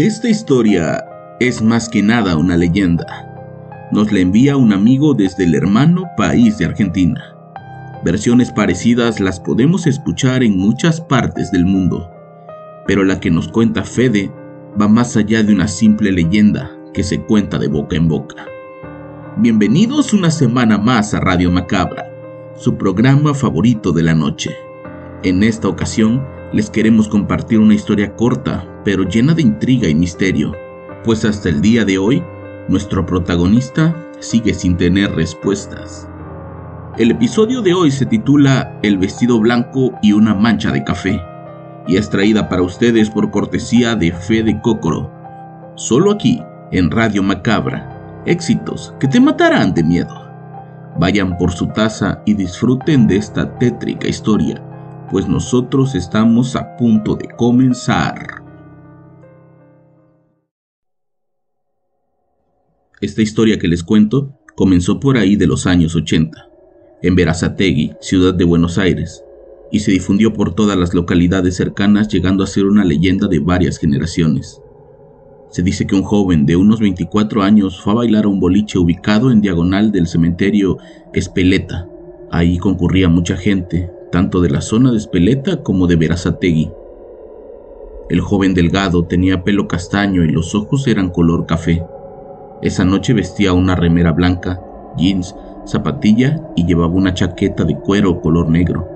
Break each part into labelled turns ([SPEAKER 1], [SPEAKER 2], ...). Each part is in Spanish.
[SPEAKER 1] Esta historia es más que nada una leyenda. Nos la envía un amigo desde el hermano país de Argentina. Versiones parecidas las podemos escuchar en muchas partes del mundo, pero la que nos cuenta Fede va más allá de una simple leyenda que se cuenta de boca en boca. Bienvenidos una semana más a Radio Macabra, su programa favorito de la noche. En esta ocasión les queremos compartir una historia corta, pero llena de intriga y misterio, pues hasta el día de hoy, nuestro protagonista sigue sin tener respuestas. El episodio de hoy se titula El vestido blanco y una mancha de café, y es traída para ustedes por cortesía de Fe de Cócoro, solo aquí, en Radio Macabra, éxitos que te matarán de miedo. Vayan por su taza y disfruten de esta tétrica historia, pues nosotros estamos a punto de comenzar. Esta historia que les cuento comenzó por ahí de los años 80, en Verazategui, ciudad de Buenos Aires, y se difundió por todas las localidades cercanas llegando a ser una leyenda de varias generaciones. Se dice que un joven de unos 24 años fue a bailar a un boliche ubicado en diagonal del cementerio Espeleta. Ahí concurría mucha gente, tanto de la zona de Espeleta como de Verazategui. El joven delgado tenía pelo castaño y los ojos eran color café. Esa noche vestía una remera blanca, jeans, zapatilla y llevaba una chaqueta de cuero color negro.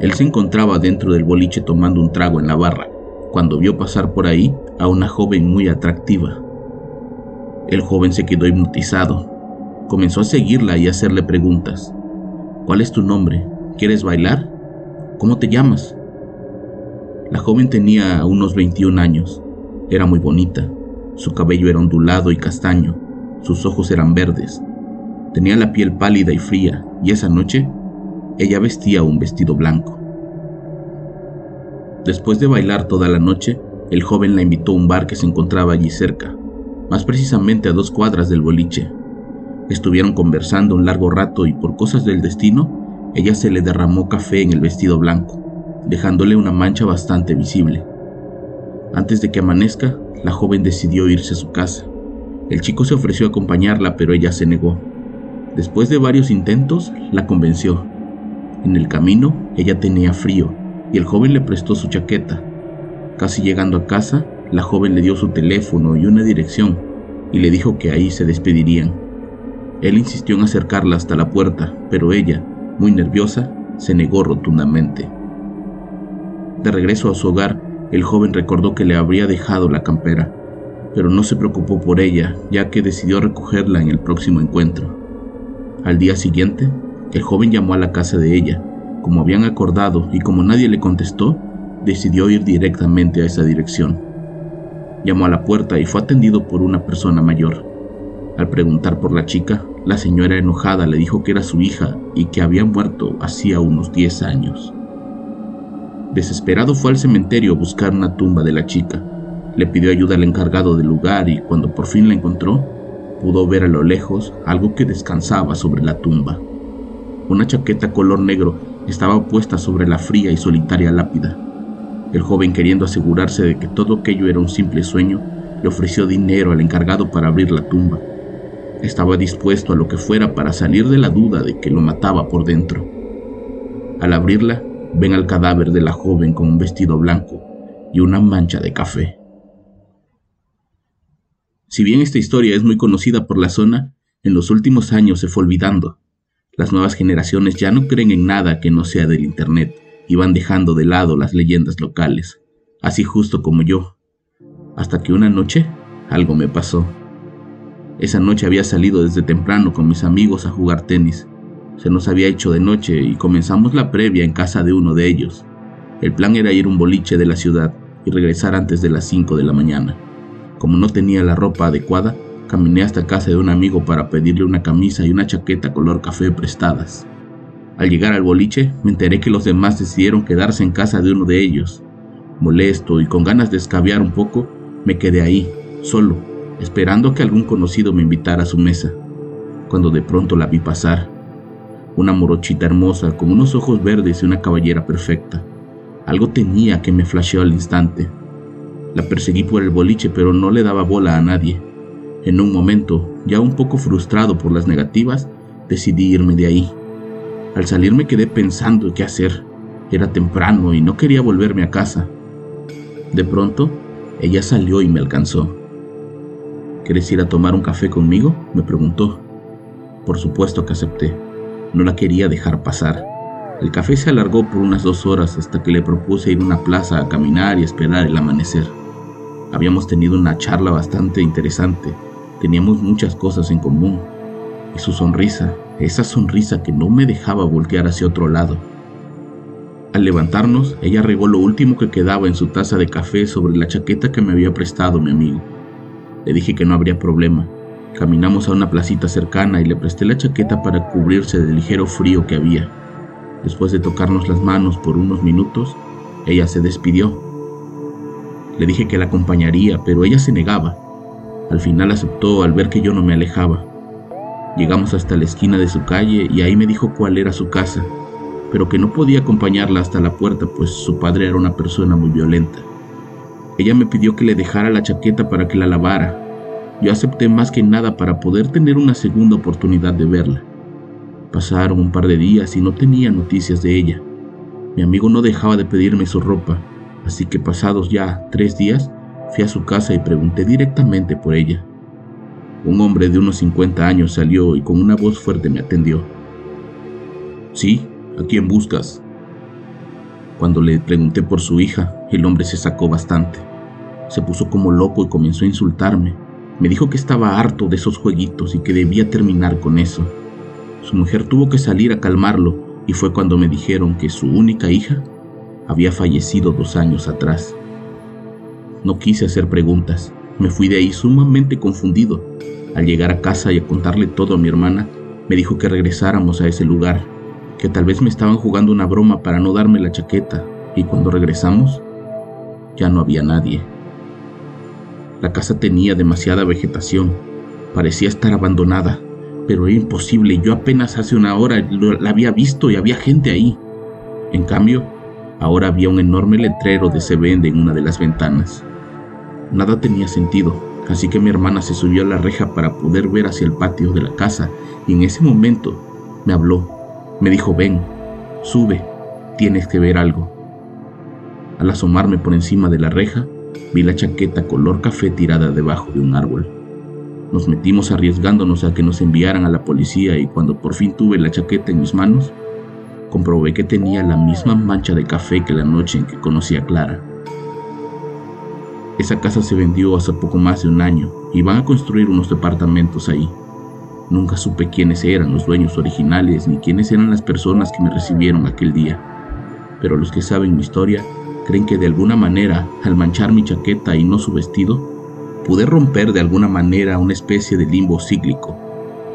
[SPEAKER 1] Él se encontraba dentro del boliche tomando un trago en la barra, cuando vio pasar por ahí a una joven muy atractiva. El joven se quedó hipnotizado. Comenzó a seguirla y a hacerle preguntas. ¿Cuál es tu nombre? ¿Quieres bailar? ¿Cómo te llamas? La joven tenía unos 21 años. Era muy bonita. Su cabello era ondulado y castaño. Sus ojos eran verdes. Tenía la piel pálida y fría, y esa noche ella vestía un vestido blanco. Después de bailar toda la noche, el joven la invitó a un bar que se encontraba allí cerca, más precisamente a dos cuadras del boliche. Estuvieron conversando un largo rato y por cosas del destino, ella se le derramó café en el vestido blanco, dejándole una mancha bastante visible. Antes de que amanezca, la joven decidió irse a su casa. El chico se ofreció a acompañarla, pero ella se negó. Después de varios intentos, la convenció. En el camino, ella tenía frío y el joven le prestó su chaqueta. Casi llegando a casa, la joven le dio su teléfono y una dirección y le dijo que ahí se despedirían. Él insistió en acercarla hasta la puerta, pero ella, muy nerviosa, se negó rotundamente. De regreso a su hogar, el joven recordó que le habría dejado la campera, pero no se preocupó por ella, ya que decidió recogerla en el próximo encuentro. Al día siguiente, el joven llamó a la casa de ella, como habían acordado, y como nadie le contestó, decidió ir directamente a esa dirección. Llamó a la puerta y fue atendido por una persona mayor. Al preguntar por la chica, la señora enojada le dijo que era su hija y que había muerto hacía unos 10 años. Desesperado fue al cementerio a buscar una tumba de la chica. Le pidió ayuda al encargado del lugar y cuando por fin la encontró, pudo ver a lo lejos algo que descansaba sobre la tumba. Una chaqueta color negro estaba puesta sobre la fría y solitaria lápida. El joven, queriendo asegurarse de que todo aquello era un simple sueño, le ofreció dinero al encargado para abrir la tumba. Estaba dispuesto a lo que fuera para salir de la duda de que lo mataba por dentro. Al abrirla, ven al cadáver de la joven con un vestido blanco y una mancha de café. Si bien esta historia es muy conocida por la zona, en los últimos años se fue olvidando. Las nuevas generaciones ya no creen en nada que no sea del Internet y van dejando de lado las leyendas locales, así justo como yo, hasta que una noche algo me pasó. Esa noche había salido desde temprano con mis amigos a jugar tenis. Se nos había hecho de noche y comenzamos la previa en casa de uno de ellos. El plan era ir un boliche de la ciudad y regresar antes de las 5 de la mañana. Como no tenía la ropa adecuada, caminé hasta casa de un amigo para pedirle una camisa y una chaqueta color café prestadas. Al llegar al boliche, me enteré que los demás decidieron quedarse en casa de uno de ellos. Molesto y con ganas de escabiar un poco, me quedé ahí, solo, esperando que algún conocido me invitara a su mesa, cuando de pronto la vi pasar. Una morochita hermosa con unos ojos verdes y una caballera perfecta. Algo tenía que me flasheó al instante. La perseguí por el boliche, pero no le daba bola a nadie. En un momento, ya un poco frustrado por las negativas, decidí irme de ahí. Al salir me quedé pensando qué hacer. Era temprano y no quería volverme a casa. De pronto, ella salió y me alcanzó. ¿Quieres ir a tomar un café conmigo? me preguntó. Por supuesto que acepté. No la quería dejar pasar. El café se alargó por unas dos horas hasta que le propuse ir a una plaza a caminar y esperar el amanecer. Habíamos tenido una charla bastante interesante, teníamos muchas cosas en común, y su sonrisa, esa sonrisa que no me dejaba voltear hacia otro lado. Al levantarnos, ella regó lo último que quedaba en su taza de café sobre la chaqueta que me había prestado mi amigo. Le dije que no habría problema. Caminamos a una placita cercana y le presté la chaqueta para cubrirse del ligero frío que había. Después de tocarnos las manos por unos minutos, ella se despidió. Le dije que la acompañaría, pero ella se negaba. Al final aceptó al ver que yo no me alejaba. Llegamos hasta la esquina de su calle y ahí me dijo cuál era su casa, pero que no podía acompañarla hasta la puerta, pues su padre era una persona muy violenta. Ella me pidió que le dejara la chaqueta para que la lavara. Yo acepté más que nada para poder tener una segunda oportunidad de verla. Pasaron un par de días y no tenía noticias de ella. Mi amigo no dejaba de pedirme su ropa, así que pasados ya tres días fui a su casa y pregunté directamente por ella. Un hombre de unos 50 años salió y con una voz fuerte me atendió. Sí, ¿a quién buscas? Cuando le pregunté por su hija, el hombre se sacó bastante. Se puso como loco y comenzó a insultarme. Me dijo que estaba harto de esos jueguitos y que debía terminar con eso. Su mujer tuvo que salir a calmarlo y fue cuando me dijeron que su única hija había fallecido dos años atrás. No quise hacer preguntas, me fui de ahí sumamente confundido. Al llegar a casa y a contarle todo a mi hermana, me dijo que regresáramos a ese lugar, que tal vez me estaban jugando una broma para no darme la chaqueta, y cuando regresamos, ya no había nadie. La casa tenía demasiada vegetación, parecía estar abandonada pero era imposible. Yo apenas hace una hora la había visto y había gente ahí. En cambio, ahora había un enorme letrero de se vende en una de las ventanas. Nada tenía sentido, así que mi hermana se subió a la reja para poder ver hacia el patio de la casa y en ese momento me habló. Me dijo, ven, sube, tienes que ver algo. Al asomarme por encima de la reja, vi la chaqueta color café tirada debajo de un árbol. Nos metimos arriesgándonos a que nos enviaran a la policía y cuando por fin tuve la chaqueta en mis manos, comprobé que tenía la misma mancha de café que la noche en que conocí a Clara. Esa casa se vendió hace poco más de un año y van a construir unos departamentos ahí. Nunca supe quiénes eran los dueños originales ni quiénes eran las personas que me recibieron aquel día. Pero los que saben mi historia creen que de alguna manera, al manchar mi chaqueta y no su vestido, pude romper de alguna manera una especie de limbo cíclico,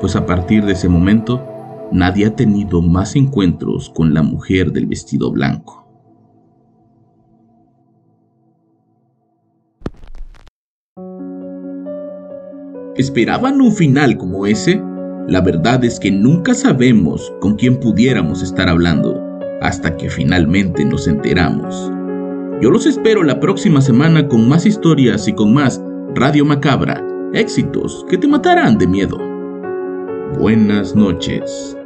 [SPEAKER 1] pues a partir de ese momento nadie ha tenido más encuentros con la mujer del vestido blanco. ¿Esperaban un final como ese? La verdad es que nunca sabemos con quién pudiéramos estar hablando hasta que finalmente nos enteramos. Yo los espero la próxima semana con más historias y con más Radio Macabra, éxitos que te matarán de miedo. Buenas noches.